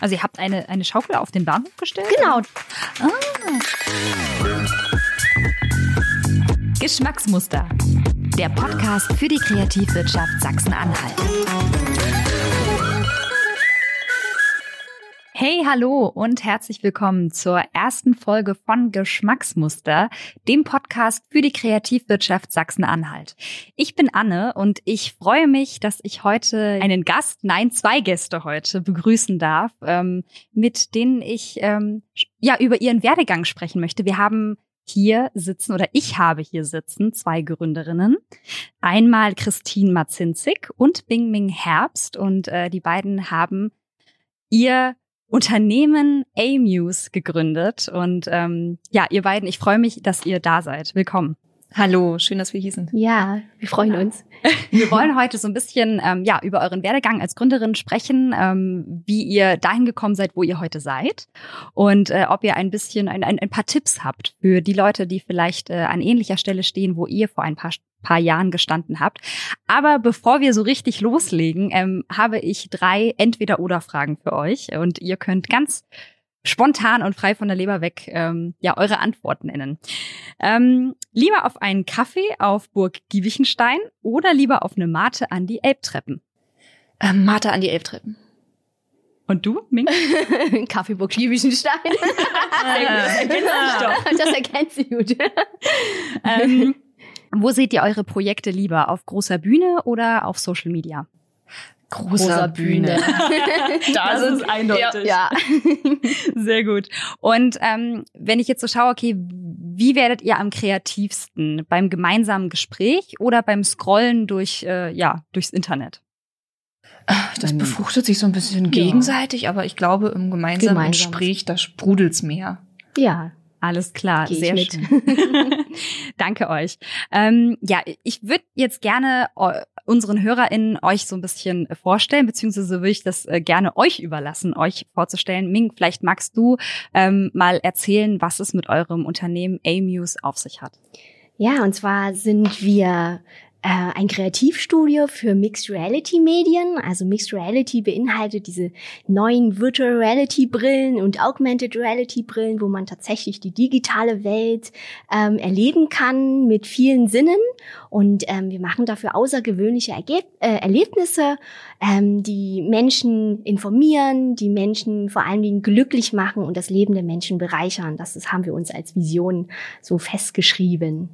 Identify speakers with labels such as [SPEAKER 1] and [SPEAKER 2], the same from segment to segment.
[SPEAKER 1] Also ihr habt eine, eine Schaukel auf den Bahnhof gestellt?
[SPEAKER 2] Genau. Ah.
[SPEAKER 1] Geschmacksmuster. Der Podcast für die Kreativwirtschaft Sachsen-Anhalt. Hey, hallo und herzlich willkommen zur ersten Folge von Geschmacksmuster, dem Podcast für die Kreativwirtschaft Sachsen-Anhalt. Ich bin Anne und ich freue mich, dass ich heute einen Gast, nein, zwei Gäste heute begrüßen darf, ähm, mit denen ich ähm, ja über ihren Werdegang sprechen möchte. Wir haben hier sitzen oder ich habe hier sitzen zwei Gründerinnen. Einmal Christine Mazinzig und Bing Ming Herbst und äh, die beiden haben ihr Unternehmen A-Muse gegründet. Und ähm, ja, ihr beiden, ich freue mich, dass ihr da seid. Willkommen.
[SPEAKER 3] Hallo, schön, dass wir hier sind.
[SPEAKER 2] Ja, wir freuen ja. uns.
[SPEAKER 1] Wir wollen heute so ein bisschen ähm, ja über euren Werdegang als Gründerin sprechen, ähm, wie ihr dahin gekommen seid, wo ihr heute seid und äh, ob ihr ein bisschen ein, ein, ein paar Tipps habt für die Leute, die vielleicht äh, an ähnlicher Stelle stehen, wo ihr vor ein paar paar Jahren gestanden habt. Aber bevor wir so richtig loslegen, ähm, habe ich drei Entweder-oder-Fragen für euch und ihr könnt ganz spontan und frei von der Leber weg ähm, ja eure Antworten nennen. Ähm, lieber auf einen Kaffee auf Burg Giebichenstein oder lieber auf eine Mate an die Elbtreppen?
[SPEAKER 3] Ähm, Mate an die Elbtreppen.
[SPEAKER 1] Und du, Ming?
[SPEAKER 2] Kaffeeburg Giebichenstein. das erkennt sie gut.
[SPEAKER 1] ähm, wo seht ihr eure Projekte lieber? Auf großer Bühne oder auf Social Media?
[SPEAKER 3] Großer, großer Bühne.
[SPEAKER 1] das ist eindeutig.
[SPEAKER 2] Ja.
[SPEAKER 1] Sehr gut. Und ähm, wenn ich jetzt so schaue, okay, wie werdet ihr am kreativsten? Beim gemeinsamen Gespräch oder beim Scrollen durch, äh, ja, durchs Internet?
[SPEAKER 3] Das befruchtet sich so ein bisschen ja. gegenseitig, aber ich glaube, im gemeinsamen Gemeinsam. Gespräch, da sprudelt's mehr.
[SPEAKER 2] Ja,
[SPEAKER 1] alles klar, sehr mit. schön. Danke euch. Ähm, ja, ich würde jetzt gerne unseren HörerInnen euch so ein bisschen vorstellen, beziehungsweise würde ich das äh, gerne euch überlassen, euch vorzustellen. Ming, vielleicht magst du ähm, mal erzählen, was es mit eurem Unternehmen A-Muse auf sich hat.
[SPEAKER 2] Ja, und zwar sind wir äh, ein Kreativstudio für Mixed Reality Medien. Also Mixed Reality beinhaltet diese neuen Virtual Reality Brillen und Augmented Reality Brillen, wo man tatsächlich die digitale Welt ähm, erleben kann mit vielen Sinnen. Und ähm, wir machen dafür außergewöhnliche Ergeb äh, Erlebnisse, ähm, die Menschen informieren, die Menschen vor allen Dingen glücklich machen und das Leben der Menschen bereichern. Das, das haben wir uns als Vision so festgeschrieben.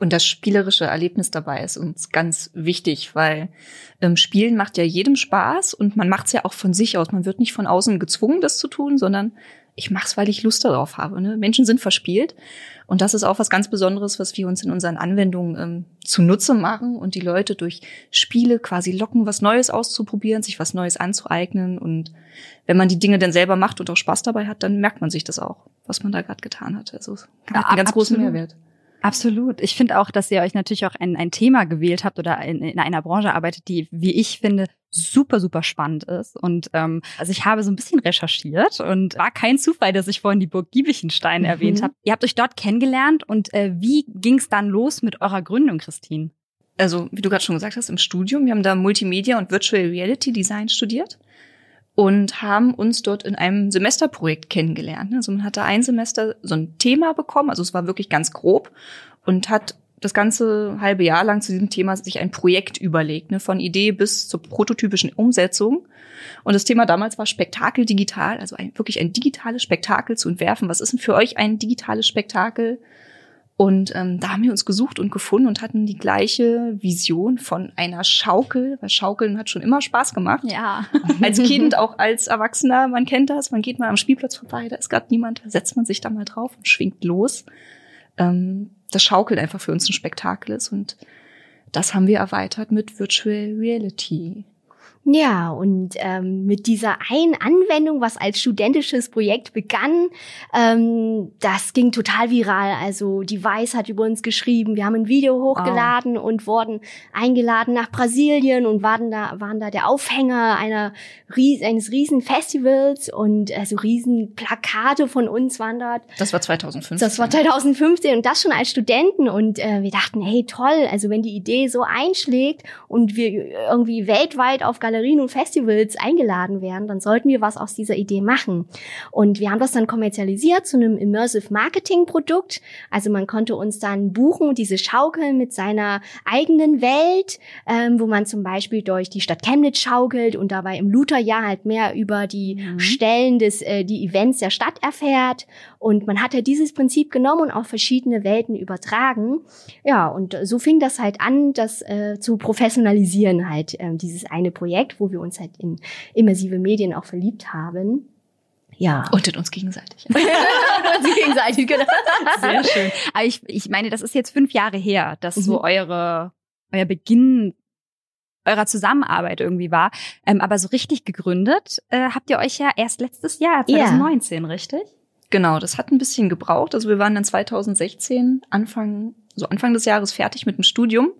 [SPEAKER 3] Und das spielerische Erlebnis dabei ist uns ganz wichtig, weil ähm, Spielen macht ja jedem Spaß und man macht es ja auch von sich aus. Man wird nicht von außen gezwungen, das zu tun, sondern ich mache es, weil ich Lust darauf habe. Ne? Menschen sind verspielt und das ist auch was ganz Besonderes, was wir uns in unseren Anwendungen ähm, zunutze machen und die Leute durch Spiele quasi locken, was Neues auszuprobieren, sich was Neues anzueignen und wenn man die Dinge dann selber macht und auch Spaß dabei hat, dann merkt man sich das auch, was man da gerade getan hat. Also hat einen ganz absolut. großen Mehrwert.
[SPEAKER 1] Absolut. Ich finde auch, dass ihr euch natürlich auch ein, ein Thema gewählt habt oder in, in einer Branche arbeitet, die, wie ich finde, super, super spannend ist. Und ähm, also ich habe so ein bisschen recherchiert und war kein Zufall, dass ich vorhin die Burg Giebichenstein mhm. erwähnt habe. Ihr habt euch dort kennengelernt und äh, wie ging es dann los mit eurer Gründung, Christine?
[SPEAKER 3] Also, wie du gerade schon gesagt hast, im Studium. Wir haben da Multimedia und Virtual Reality Design studiert und haben uns dort in einem Semesterprojekt kennengelernt. Also man hatte ein Semester so ein Thema bekommen, also es war wirklich ganz grob und hat das ganze halbe Jahr lang zu diesem Thema sich ein Projekt überlegt, ne, von Idee bis zur prototypischen Umsetzung. Und das Thema damals war Spektakel digital, also ein, wirklich ein digitales Spektakel zu entwerfen. Was ist denn für euch ein digitales Spektakel? Und ähm, da haben wir uns gesucht und gefunden und hatten die gleiche Vision von einer Schaukel, weil Schaukeln hat schon immer Spaß gemacht.
[SPEAKER 1] Ja.
[SPEAKER 3] Als Kind, auch als Erwachsener, man kennt das, man geht mal am Spielplatz vorbei, da ist gerade niemand, da setzt man sich da mal drauf und schwingt los. Ähm, das Schaukeln einfach für uns ein Spektakel ist und das haben wir erweitert mit Virtual Reality.
[SPEAKER 2] Ja, und ähm, mit dieser einen Anwendung, was als studentisches Projekt begann, ähm, das ging total viral. Also die Weiß hat über uns geschrieben, wir haben ein Video hochgeladen oh. und wurden eingeladen nach Brasilien und waren da, waren da der Aufhänger einer, eines riesen Festivals und also riesen Plakate von uns waren dort.
[SPEAKER 3] Das war 2015.
[SPEAKER 2] Das war 2015 und das schon als Studenten und äh, wir dachten, hey toll, also wenn die Idee so einschlägt und wir irgendwie weltweit auf Galerien und Festivals eingeladen werden, dann sollten wir was aus dieser Idee machen. Und wir haben das dann kommerzialisiert zu einem Immersive Marketing Produkt. Also man konnte uns dann buchen, diese Schaukeln mit seiner eigenen Welt, ähm, wo man zum Beispiel durch die Stadt Chemnitz schaukelt und dabei im Lutherjahr halt mehr über die mhm. Stellen des, äh, die Events der Stadt erfährt. Und man hat ja dieses Prinzip genommen und auf verschiedene Welten übertragen. Ja, und so fing das halt an, das äh, zu professionalisieren halt, äh, dieses eine Projekt, wo wir uns halt in immersive Medien auch verliebt haben.
[SPEAKER 3] Ja. Und in uns gegenseitig. uns
[SPEAKER 1] gegenseitig, genau. Sehr schön. Aber ich, ich meine, das ist jetzt fünf Jahre her, dass mhm. so eure, euer Beginn eurer Zusammenarbeit irgendwie war. Ähm, aber so richtig gegründet äh, habt ihr euch ja erst letztes Jahr, 2019, ja. richtig?
[SPEAKER 3] Genau, das hat ein bisschen gebraucht. Also wir waren dann 2016, Anfang, so Anfang des Jahres fertig mit dem Studium.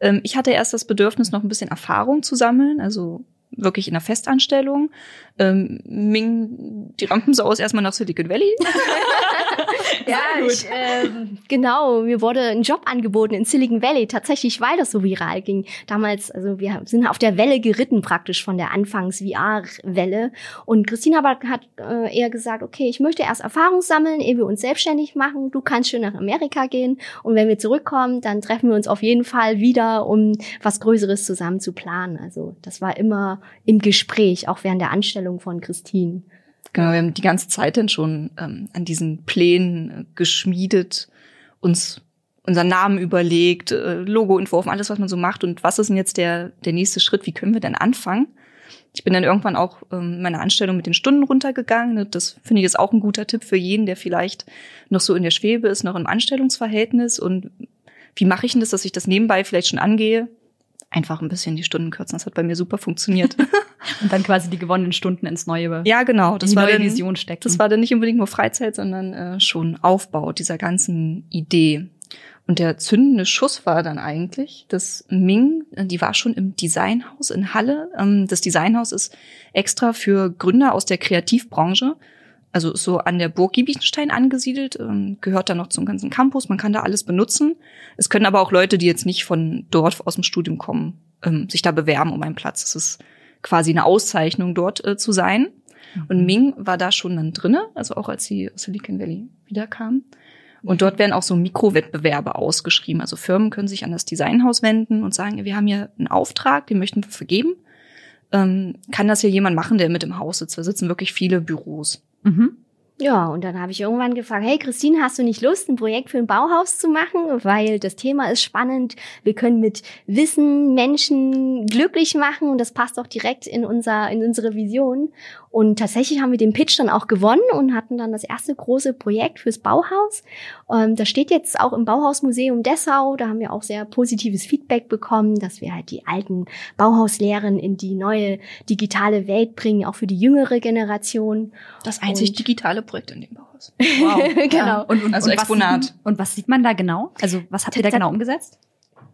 [SPEAKER 3] Ähm, ich hatte erst das Bedürfnis, noch ein bisschen Erfahrung zu sammeln, also wirklich in der Festanstellung. Ähm, Ming, die Rampensau ist erstmal nach Silicon Valley.
[SPEAKER 2] ja, ich, äh, genau. Mir wurde ein Job angeboten in Silicon Valley, tatsächlich, weil das so viral ging. Damals, also wir sind auf der Welle geritten praktisch von der Anfangs-VR-Welle. Und Christina hat äh, eher gesagt, okay, ich möchte erst Erfahrung sammeln, ehe wir uns selbstständig machen. Du kannst schön nach Amerika gehen. Und wenn wir zurückkommen, dann treffen wir uns auf jeden Fall wieder, um was Größeres zusammen zu planen. Also das war immer im Gespräch, auch während der Anstellung von Christine.
[SPEAKER 3] Genau, wir haben die ganze Zeit dann schon ähm, an diesen Plänen äh, geschmiedet, uns unseren Namen überlegt, äh, Logo entworfen, alles, was man so macht. Und was ist denn jetzt der, der nächste Schritt? Wie können wir denn anfangen? Ich bin dann irgendwann auch ähm, meine Anstellung mit den Stunden runtergegangen. Ne? Das finde ich jetzt auch ein guter Tipp für jeden, der vielleicht noch so in der Schwebe ist, noch im Anstellungsverhältnis. Und wie mache ich denn das, dass ich das nebenbei vielleicht schon angehe? einfach ein bisschen die Stunden kürzen. Das hat bei mir super funktioniert.
[SPEAKER 1] und dann quasi die gewonnenen Stunden ins neue
[SPEAKER 3] Ja, genau.
[SPEAKER 1] Das war dann, Vision stecken.
[SPEAKER 3] Das war dann nicht unbedingt nur Freizeit, sondern äh, schon Aufbau dieser ganzen Idee. Und der zündende Schuss war dann eigentlich, dass Ming, äh, die war schon im Designhaus in Halle. Ähm, das Designhaus ist extra für Gründer aus der Kreativbranche also so an der Burg Giebichenstein angesiedelt, ähm, gehört da noch zum ganzen Campus, man kann da alles benutzen. Es können aber auch Leute, die jetzt nicht von dort aus dem Studium kommen, ähm, sich da bewerben um einen Platz. Es ist quasi eine Auszeichnung, dort äh, zu sein. Mhm. Und Ming war da schon dann drinne, also auch als sie aus Silicon Valley wiederkam. Und dort werden auch so Mikrowettbewerbe ausgeschrieben. Also Firmen können sich an das Designhaus wenden und sagen, wir haben hier einen Auftrag, den möchten wir vergeben. Ähm, kann das hier jemand machen, der mit im Haus sitzt? Da sitzen wirklich viele Büros.
[SPEAKER 2] Mhm. Ja, und dann habe ich irgendwann gefragt, hey Christine, hast du nicht Lust, ein Projekt für ein Bauhaus zu machen? Weil das Thema ist spannend. Wir können mit Wissen Menschen glücklich machen und das passt auch direkt in unser, in unsere Vision. Und tatsächlich haben wir den Pitch dann auch gewonnen und hatten dann das erste große Projekt fürs Bauhaus. Ähm, das steht jetzt auch im Bauhausmuseum Dessau. Da haben wir auch sehr positives Feedback bekommen, dass wir halt die alten Bauhauslehren in die neue digitale Welt bringen, auch für die jüngere Generation.
[SPEAKER 3] Das einzig und digitale Projekt in dem Bauhaus.
[SPEAKER 2] Wow. genau.
[SPEAKER 3] Und, und, also und Exponat.
[SPEAKER 1] Was, und was sieht man da genau? Also was habt ihr da genau umgesetzt?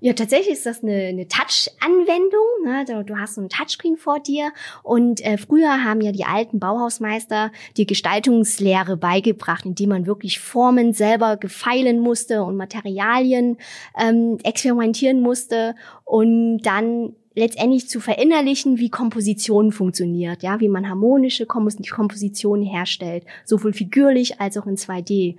[SPEAKER 2] Ja, tatsächlich ist das eine, eine Touch-Anwendung. Ne? Du hast so ein Touchscreen vor dir und äh, früher haben ja die alten Bauhausmeister die Gestaltungslehre beigebracht, indem man wirklich Formen selber gefeilen musste und Materialien ähm, experimentieren musste und dann letztendlich zu verinnerlichen, wie Komposition funktioniert, ja, wie man harmonische Kompositionen herstellt, sowohl figürlich als auch in 2D.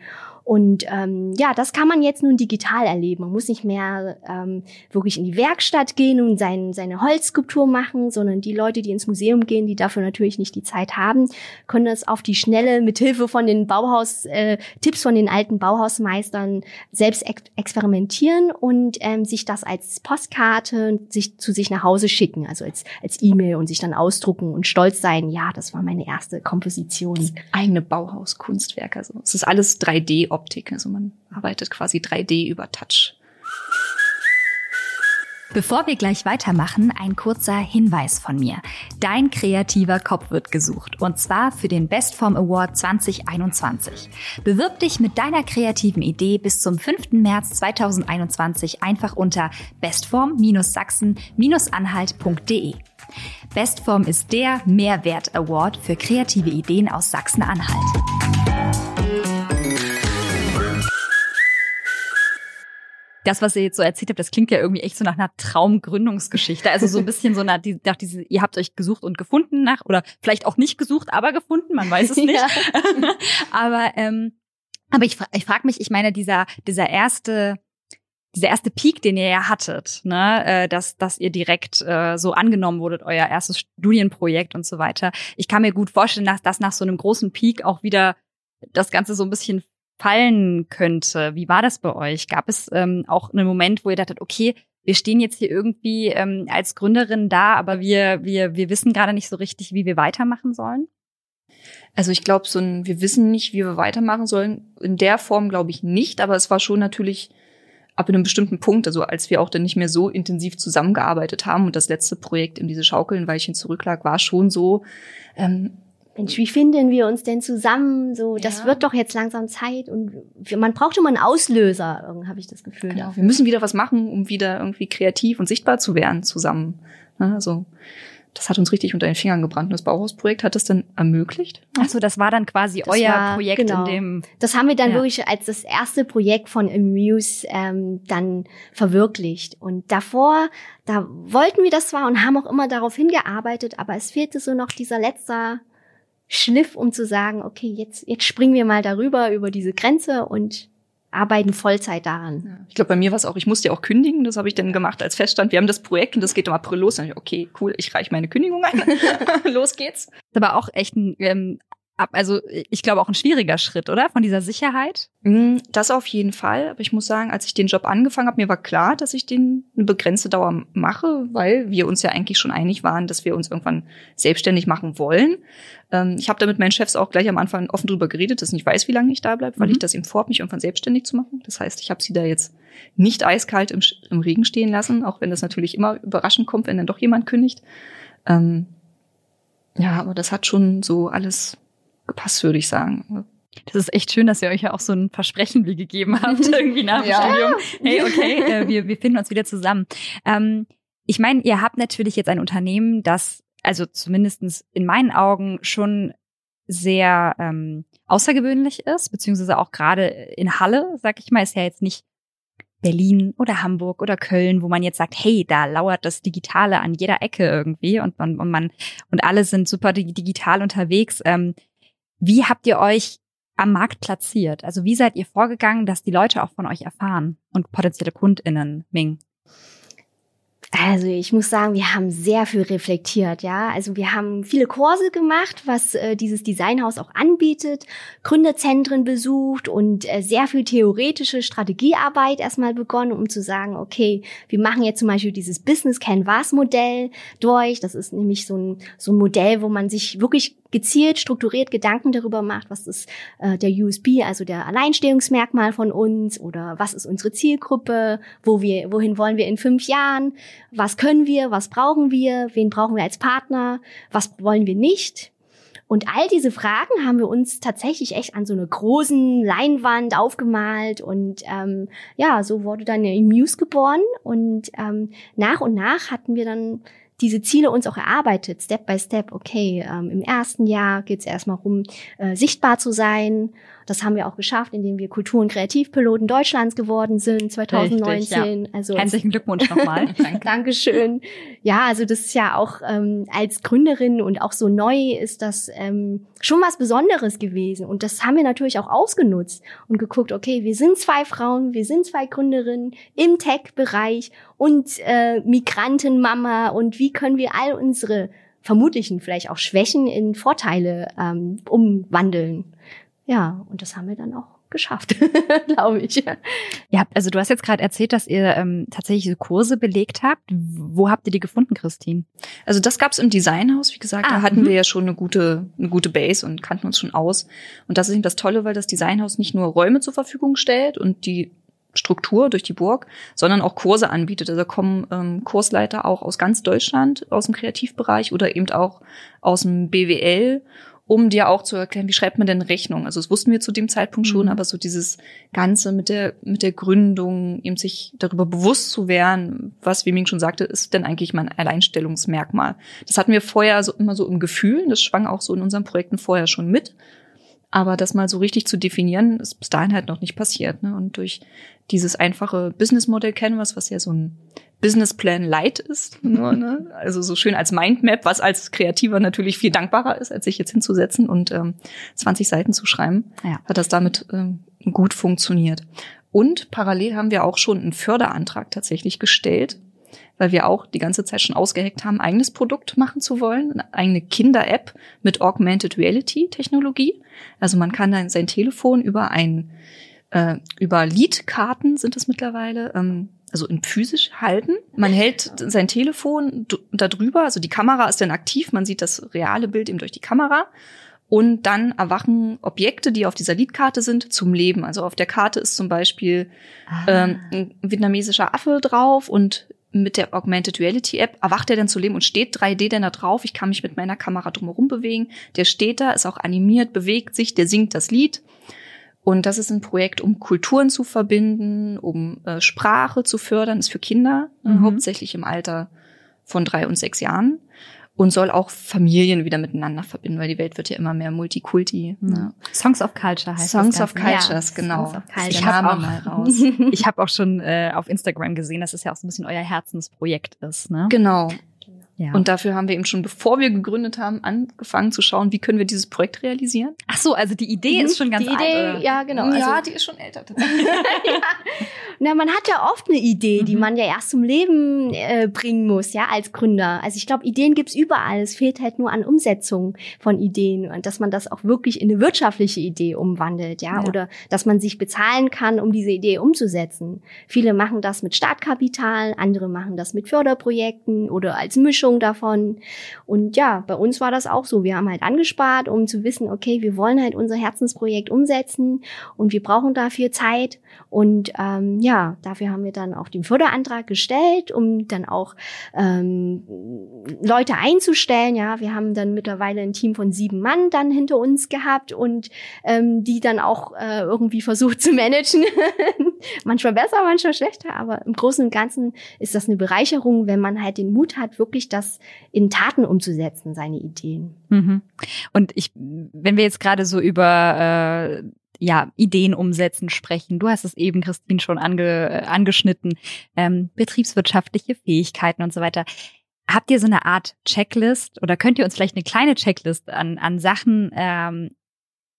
[SPEAKER 2] Und ähm, ja, das kann man jetzt nun digital erleben. Man muss nicht mehr ähm, wirklich in die Werkstatt gehen und sein, seine Holzskulptur machen, sondern die Leute, die ins Museum gehen, die dafür natürlich nicht die Zeit haben, können das auf die Schnelle mit Hilfe von den Bauhaus äh, Tipps von den alten Bauhausmeistern selbst ex experimentieren und ähm, sich das als Postkarte sich zu sich nach Hause schicken, also als als E-Mail und sich dann ausdrucken und stolz sein. Ja, das war meine erste Komposition.
[SPEAKER 3] Eigene Bauhauskunstwerke. Also es ist alles 3D Optik. Also man arbeitet quasi 3D über Touch.
[SPEAKER 1] Bevor wir gleich weitermachen, ein kurzer Hinweis von mir. Dein kreativer Kopf wird gesucht und zwar für den Bestform Award 2021. Bewirb dich mit deiner kreativen Idee bis zum 5. März 2021 einfach unter bestform-sachsen-anhalt.de. Bestform ist der Mehrwert Award für kreative Ideen aus Sachsen-Anhalt. Das, was ihr jetzt so erzählt habt, das klingt ja irgendwie echt so nach einer Traumgründungsgeschichte. Also so ein bisschen so nach, nach diese, ihr habt euch gesucht und gefunden nach, oder vielleicht auch nicht gesucht, aber gefunden, man weiß es nicht. Ja. aber ähm, aber ich, ich frage mich, ich meine, dieser, dieser erste, dieser erste Peak, den ihr ja hattet, ne, äh, dass, dass ihr direkt äh, so angenommen wurdet, euer erstes Studienprojekt und so weiter. Ich kann mir gut vorstellen, dass, dass nach so einem großen Peak auch wieder das Ganze so ein bisschen fallen könnte. Wie war das bei euch? Gab es ähm, auch einen Moment, wo ihr dachtet, okay, wir stehen jetzt hier irgendwie ähm, als Gründerin da, aber wir, wir, wir wissen gerade nicht so richtig, wie wir weitermachen sollen?
[SPEAKER 3] Also ich glaube, so ein, wir wissen nicht, wie wir weitermachen sollen. In der Form glaube ich nicht, aber es war schon natürlich ab einem bestimmten Punkt, also als wir auch dann nicht mehr so intensiv zusammengearbeitet haben und das letzte Projekt in diese Schaukelnweilchen zurücklag, war schon so, ähm,
[SPEAKER 2] Mensch, wie finden wir uns denn zusammen? So, das ja. wird doch jetzt langsam Zeit und man braucht immer einen Auslöser, habe ich das Gefühl.
[SPEAKER 3] Genau. Wir müssen wieder was machen, um wieder irgendwie kreativ und sichtbar zu werden zusammen. Also das hat uns richtig unter den Fingern gebrannt. Und das Bauhausprojekt hat das dann ermöglicht.
[SPEAKER 1] Achso, das war dann quasi das euer war, Projekt genau. in dem.
[SPEAKER 2] Das haben wir dann ja. wirklich als das erste Projekt von Amuse ähm, dann verwirklicht. Und davor, da wollten wir das zwar und haben auch immer darauf hingearbeitet, aber es fehlte so noch dieser letzte Schliff, um zu sagen, okay, jetzt, jetzt springen wir mal darüber, über diese Grenze und arbeiten Vollzeit daran.
[SPEAKER 3] Ich glaube, bei mir war es auch, ich musste ja auch kündigen, das habe ich dann gemacht als Feststand. Wir haben das Projekt und das geht im April los. Dann ich, okay, cool, ich reiche meine Kündigung ein. los geht's.
[SPEAKER 1] Das war auch echt ein ähm, also ich glaube auch ein schwieriger Schritt, oder? Von dieser Sicherheit?
[SPEAKER 3] Mm, das auf jeden Fall. Aber ich muss sagen, als ich den Job angefangen habe, mir war klar, dass ich den eine begrenzte Dauer mache, weil wir uns ja eigentlich schon einig waren, dass wir uns irgendwann selbstständig machen wollen. Ähm, ich habe da mit meinen Chefs auch gleich am Anfang offen drüber geredet, dass ich nicht weiß, wie lange ich da bleibe, weil mhm. ich das ihm vorhabe, mich irgendwann selbstständig zu machen. Das heißt, ich habe sie da jetzt nicht eiskalt im, im, Regen stehen lassen, auch wenn das natürlich immer überraschend kommt, wenn dann doch jemand kündigt. Ähm, ja, aber das hat schon so alles gepasst, würde ich sagen.
[SPEAKER 1] Das ist echt schön, dass ihr euch ja auch so ein Versprechen wie gegeben habt, irgendwie nach dem ja. Studium. Hey, okay, äh, wir, wir finden uns wieder zusammen. Ähm, ich meine, ihr habt natürlich jetzt ein Unternehmen, das, also zumindestens in meinen Augen, schon sehr ähm, außergewöhnlich ist, beziehungsweise auch gerade in Halle, sag ich mal, ist ja jetzt nicht Berlin oder Hamburg oder Köln, wo man jetzt sagt, hey, da lauert das Digitale an jeder Ecke irgendwie und man und man und alle sind super digital unterwegs. Ähm, wie habt ihr euch am Markt platziert? Also wie seid ihr vorgegangen, dass die Leute auch von euch erfahren und potenzielle KundInnen, Ming?
[SPEAKER 2] Also ich muss sagen, wir haben sehr viel reflektiert, ja. Also wir haben viele Kurse gemacht, was äh, dieses Designhaus auch anbietet, Gründerzentren besucht und äh, sehr viel theoretische Strategiearbeit erstmal begonnen, um zu sagen, okay, wir machen jetzt zum Beispiel dieses Business Canvas Modell durch. Das ist nämlich so ein, so ein Modell, wo man sich wirklich gezielt, strukturiert Gedanken darüber macht, was ist äh, der USB, also der Alleinstehungsmerkmal von uns oder was ist unsere Zielgruppe, wo wir, wohin wollen wir in fünf Jahren, was können wir, was brauchen wir, wen brauchen wir als Partner, was wollen wir nicht. Und all diese Fragen haben wir uns tatsächlich echt an so einer großen Leinwand aufgemalt und ähm, ja, so wurde dann eine Muse geboren und ähm, nach und nach hatten wir dann diese Ziele uns auch erarbeitet, Step by Step. Okay, ähm, im ersten Jahr geht es erstmal um äh, sichtbar zu sein. Das haben wir auch geschafft, indem wir Kultur- und Kreativpiloten Deutschlands geworden sind 2019. Richtig,
[SPEAKER 1] ja. Also herzlichen Glückwunsch nochmal.
[SPEAKER 2] Danke. Dankeschön. Ja, also das ist ja auch ähm, als Gründerin und auch so neu ist das ähm, schon was Besonderes gewesen. Und das haben wir natürlich auch ausgenutzt und geguckt, okay, wir sind zwei Frauen, wir sind zwei Gründerinnen im Tech-Bereich und äh, Migrantenmama und wie können wir all unsere vermutlichen vielleicht auch Schwächen in Vorteile ähm, umwandeln. Ja, und das haben wir dann auch geschafft, glaube ich.
[SPEAKER 1] Ja, also du hast jetzt gerade erzählt, dass ihr ähm, tatsächlich so Kurse belegt habt. Wo habt ihr die gefunden, Christine?
[SPEAKER 3] Also das gab's im Designhaus, wie gesagt, ah, da hatten -hmm. wir ja schon eine gute, eine gute Base und kannten uns schon aus. Und das ist eben das Tolle, weil das Designhaus nicht nur Räume zur Verfügung stellt und die Struktur durch die Burg, sondern auch Kurse anbietet. Also da kommen ähm, Kursleiter auch aus ganz Deutschland, aus dem Kreativbereich oder eben auch aus dem BWL um dir auch zu erklären, wie schreibt man denn Rechnung? Also das wussten wir zu dem Zeitpunkt schon, mhm. aber so dieses Ganze mit der, mit der Gründung, eben sich darüber bewusst zu werden, was, wie Ming schon sagte, ist denn eigentlich mein Alleinstellungsmerkmal. Das hatten wir vorher so immer so im Gefühl, das schwang auch so in unseren Projekten vorher schon mit. Aber das mal so richtig zu definieren, ist bis dahin halt noch nicht passiert. Ne? Und durch dieses einfache Businessmodell Canvas, was ja so ein Businessplan Light ist, nur, ne? also so schön als Mindmap, was als Kreativer natürlich viel dankbarer ist, als sich jetzt hinzusetzen und ähm, 20 Seiten zu schreiben, ja. hat das damit ähm, gut funktioniert. Und parallel haben wir auch schon einen Förderantrag tatsächlich gestellt, weil wir auch die ganze Zeit schon ausgeheckt haben, eigenes Produkt machen zu wollen, eine eigene Kinder-App mit Augmented Reality Technologie. Also man kann dann sein Telefon über ein äh, über Leadkarten sind es mittlerweile, ähm, also in physisch halten. Man hält sein Telefon da drüber, also die Kamera ist dann aktiv, man sieht das reale Bild eben durch die Kamera. Und dann erwachen Objekte, die auf dieser Leadkarte sind, zum Leben. Also auf der Karte ist zum Beispiel ah. ähm, ein vietnamesischer Affe drauf und mit der Augmented Reality App erwacht er dann zu leben und steht 3D dann da drauf. Ich kann mich mit meiner Kamera drumherum bewegen. Der steht da, ist auch animiert, bewegt sich, der singt das Lied. Und das ist ein Projekt, um Kulturen zu verbinden, um äh, Sprache zu fördern, ist für Kinder, mhm. hauptsächlich im Alter von drei und sechs Jahren und soll auch Familien wieder miteinander verbinden, weil die Welt wird ja immer mehr Multikulti.
[SPEAKER 1] Mhm. Ne? Songs of Culture heißt
[SPEAKER 3] Songs das Songs of Cultures, ja, genau. Songs of
[SPEAKER 1] Culture. Ich habe auch, mal raus. ich habe auch schon äh, auf Instagram gesehen, dass es ja auch so ein bisschen euer Herzensprojekt ist. Ne?
[SPEAKER 3] Genau. Ja. Und dafür haben wir eben schon, bevor wir gegründet haben, angefangen zu schauen, wie können wir dieses Projekt realisieren.
[SPEAKER 1] Ach so, also die Idee mhm. ist schon ganz
[SPEAKER 2] die Idee,
[SPEAKER 1] alt.
[SPEAKER 2] Ja, genau.
[SPEAKER 3] Ja, also, die ist schon älter. ja.
[SPEAKER 2] Na, man hat ja oft eine Idee, die mhm. man ja erst zum Leben äh, bringen muss, ja, als Gründer. Also ich glaube, Ideen gibt's überall. Es fehlt halt nur an Umsetzung von Ideen und dass man das auch wirklich in eine wirtschaftliche Idee umwandelt, ja, ja. oder dass man sich bezahlen kann, um diese Idee umzusetzen. Viele machen das mit Startkapital, andere machen das mit Förderprojekten oder als Mischung Mischung davon. Und ja, bei uns war das auch so. Wir haben halt angespart, um zu wissen, okay, wir wollen halt unser Herzensprojekt umsetzen und wir brauchen dafür Zeit. Und ähm, ja, dafür haben wir dann auch den Förderantrag gestellt, um dann auch ähm, Leute einzustellen. Ja, wir haben dann mittlerweile ein Team von sieben Mann dann hinter uns gehabt und ähm, die dann auch äh, irgendwie versucht zu managen. Manchmal besser, manchmal schlechter, aber im Großen und Ganzen ist das eine Bereicherung, wenn man halt den Mut hat, wirklich das in Taten umzusetzen, seine Ideen.
[SPEAKER 1] Mhm. Und ich, wenn wir jetzt gerade so über äh, ja, Ideen umsetzen sprechen. Du hast es eben, Christine, schon ange, äh, angeschnitten. Ähm, betriebswirtschaftliche Fähigkeiten und so weiter. Habt ihr so eine Art Checklist oder könnt ihr uns vielleicht eine kleine Checklist an, an Sachen ähm,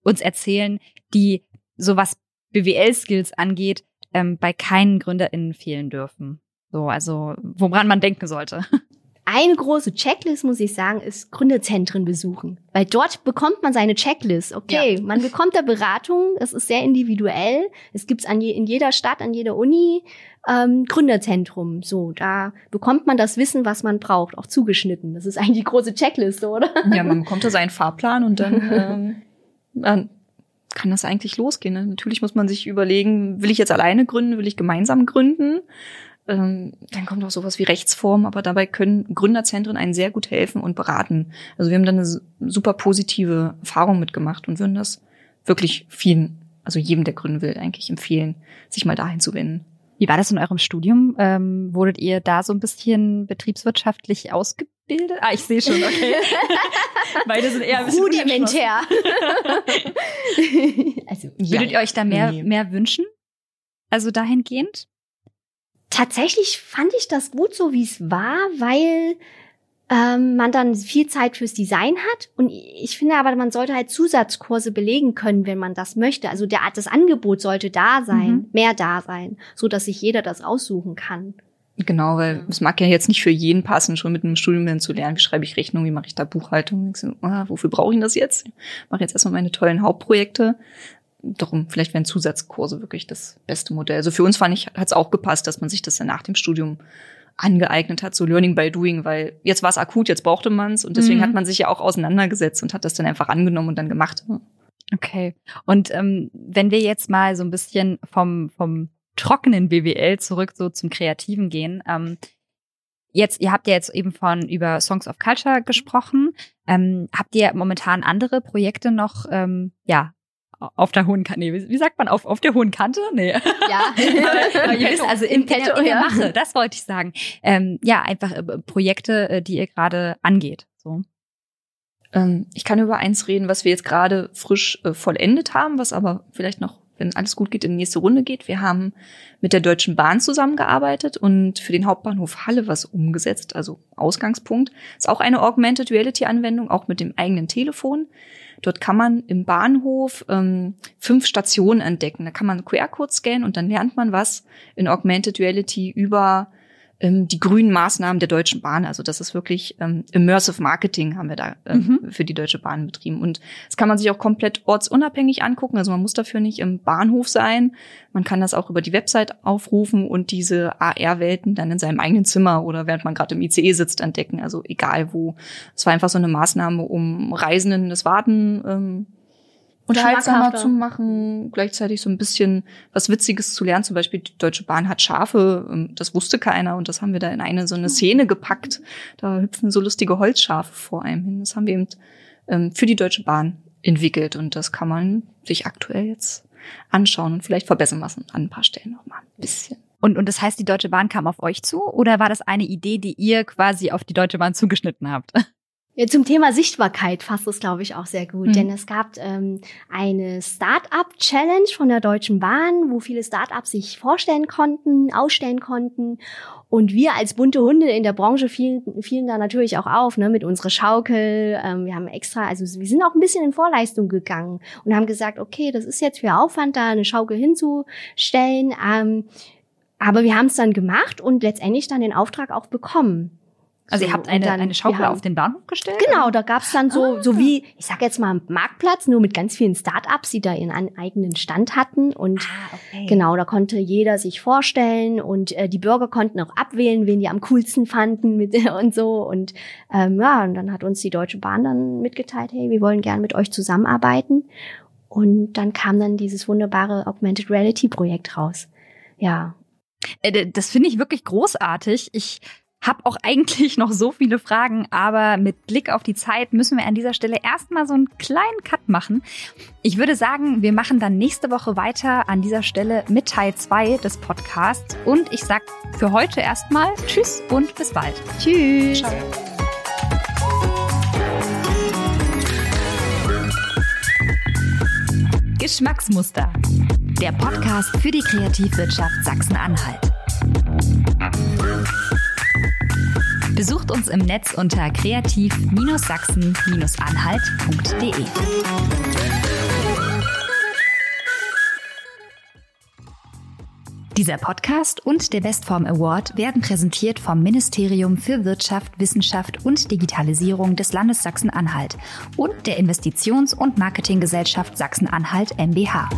[SPEAKER 1] uns erzählen, die so was BWL-Skills angeht, ähm, bei keinen GründerInnen fehlen dürfen? So, also woran man denken sollte.
[SPEAKER 2] Eine große Checklist, muss ich sagen, ist Gründerzentren besuchen. Weil dort bekommt man seine Checklist. Okay, ja. man bekommt da Beratung, es ist sehr individuell. Es gibt's an je, in jeder Stadt, an jeder Uni ähm, Gründerzentrum. So, da bekommt man das Wissen, was man braucht, auch zugeschnitten. Das ist eigentlich die große Checkliste, oder?
[SPEAKER 3] Ja, man bekommt da seinen Fahrplan und dann ähm, kann das eigentlich losgehen. Ne? Natürlich muss man sich überlegen, will ich jetzt alleine gründen, will ich gemeinsam gründen? Ähm, dann kommt auch sowas wie Rechtsform, aber dabei können Gründerzentren einen sehr gut helfen und beraten. Also wir haben da eine super positive Erfahrung mitgemacht und würden das wirklich vielen, also jedem, der gründen will, eigentlich empfehlen, sich mal dahin zu wenden.
[SPEAKER 1] Wie war das in eurem Studium? Ähm, wurdet ihr da so ein bisschen betriebswirtschaftlich ausgebildet? Ah, ich sehe schon, okay.
[SPEAKER 2] Beide sind eher ein bisschen rudimentär.
[SPEAKER 1] also, Würdet ihr euch da mehr, nee. mehr wünschen? Also dahingehend?
[SPEAKER 2] tatsächlich fand ich das gut so, wie es war, weil ähm, man dann viel Zeit fürs Design hat. Und ich finde aber, man sollte halt Zusatzkurse belegen können, wenn man das möchte. Also der, das Angebot sollte da sein, mhm. mehr da sein, so dass sich jeder das aussuchen kann.
[SPEAKER 3] Genau, weil es mag ja jetzt nicht für jeden passen, schon mit einem Studium zu lernen, wie schreibe ich Rechnung, wie mache ich da Buchhaltung. Ich so, ah, wofür brauche ich das jetzt? Ich mache jetzt erstmal meine tollen Hauptprojekte darum, vielleicht wären Zusatzkurse wirklich das beste Modell. Also für uns fand ich, hat es auch gepasst, dass man sich das dann nach dem Studium angeeignet hat, so Learning by Doing, weil jetzt war es akut, jetzt brauchte man es und deswegen mhm. hat man sich ja auch auseinandergesetzt und hat das dann einfach angenommen und dann gemacht.
[SPEAKER 1] Okay. Und ähm, wenn wir jetzt mal so ein bisschen vom, vom trockenen BWL zurück so zum Kreativen gehen, ähm, Jetzt, ihr habt ja jetzt eben von über Songs of Culture gesprochen. Ähm, habt ihr momentan andere Projekte noch, ähm, ja, auf der hohen Kante. Nee, wie, sagt man auf, auf der hohen Kante? Nee. Ja. ihr wisst, also im Petto, in der ja. Mache, das wollte ich sagen. Ähm, ja, einfach äh, Projekte, äh, die ihr gerade angeht. So.
[SPEAKER 3] Ähm, ich kann über eins reden, was wir jetzt gerade frisch äh, vollendet haben, was aber vielleicht noch, wenn alles gut geht, in die nächste Runde geht. Wir haben mit der Deutschen Bahn zusammengearbeitet und für den Hauptbahnhof Halle was umgesetzt, also Ausgangspunkt. Ist auch eine Augmented Reality Anwendung, auch mit dem eigenen Telefon. Dort kann man im Bahnhof ähm, fünf Stationen entdecken. Da kann man QR-Code scannen und dann lernt man was in Augmented Reality über ähm, die grünen Maßnahmen der Deutschen Bahn. Also das ist wirklich ähm, Immersive Marketing haben wir da ähm, mhm. für die Deutsche Bahn betrieben. Und das kann man sich auch komplett ortsunabhängig angucken. Also man muss dafür nicht im Bahnhof sein. Man kann das auch über die Website aufrufen und diese AR-Welten dann in seinem eigenen Zimmer oder während man gerade im ICE sitzt entdecken. Also egal wo. Es war einfach so eine Maßnahme, um Reisenden das Warten ähm, unterhaltsamer zu machen, gleichzeitig so ein bisschen was Witziges zu lernen. Zum Beispiel die Deutsche Bahn hat Schafe, ähm, das wusste keiner und das haben wir da in eine so eine Szene gepackt. Da hüpfen so lustige Holzschafe vor einem hin. Das haben wir eben ähm, für die Deutsche Bahn entwickelt und das kann man sich aktuell jetzt anschauen und vielleicht verbessern lassen an ein paar Stellen noch mal ein bisschen.
[SPEAKER 1] Und, und das heißt, die Deutsche Bahn kam auf euch zu oder war das eine Idee, die ihr quasi auf die Deutsche Bahn zugeschnitten habt?
[SPEAKER 2] Ja, zum Thema Sichtbarkeit fasst es, glaube ich, auch sehr gut. Mhm. Denn es gab ähm, eine Start-up-Challenge von der Deutschen Bahn, wo viele Start-ups sich vorstellen konnten, ausstellen konnten. Und wir als bunte Hunde in der Branche fielen, fielen da natürlich auch auf, ne, mit unserer Schaukel. Ähm, wir haben extra, also wir sind auch ein bisschen in Vorleistung gegangen und haben gesagt, okay, das ist jetzt für Aufwand, da eine Schaukel hinzustellen. Ähm, aber wir haben es dann gemacht und letztendlich dann den Auftrag auch bekommen.
[SPEAKER 1] Also so, ihr habt eine, dann, eine Schaukel haben, auf den Bahnhof gestellt?
[SPEAKER 2] Genau, da gab's dann so, ah. so wie, ich sag jetzt mal Marktplatz, nur mit ganz vielen Start-ups, die da ihren eigenen Stand hatten. Und ah, okay. genau, da konnte jeder sich vorstellen und äh, die Bürger konnten auch abwählen, wen die am coolsten fanden mit, und so. Und ähm, ja, und dann hat uns die Deutsche Bahn dann mitgeteilt, hey, wir wollen gern mit euch zusammenarbeiten. Und dann kam dann dieses wunderbare Augmented Reality Projekt raus. Ja.
[SPEAKER 1] Äh, das finde ich wirklich großartig. Ich hab auch eigentlich noch so viele Fragen, aber mit Blick auf die Zeit müssen wir an dieser Stelle erstmal so einen kleinen Cut machen. Ich würde sagen, wir machen dann nächste Woche weiter an dieser Stelle mit Teil 2 des Podcasts und ich sag für heute erstmal Tschüss und bis bald.
[SPEAKER 2] Tschüss. Ciao.
[SPEAKER 4] Geschmacksmuster. Der Podcast für die Kreativwirtschaft Sachsen-Anhalt. Besucht uns im Netz unter kreativ-sachsen-anhalt.de. Dieser Podcast und der Bestform Award werden präsentiert vom Ministerium für Wirtschaft, Wissenschaft und Digitalisierung des Landes Sachsen-Anhalt und der Investitions- und Marketinggesellschaft Sachsen-Anhalt MBH.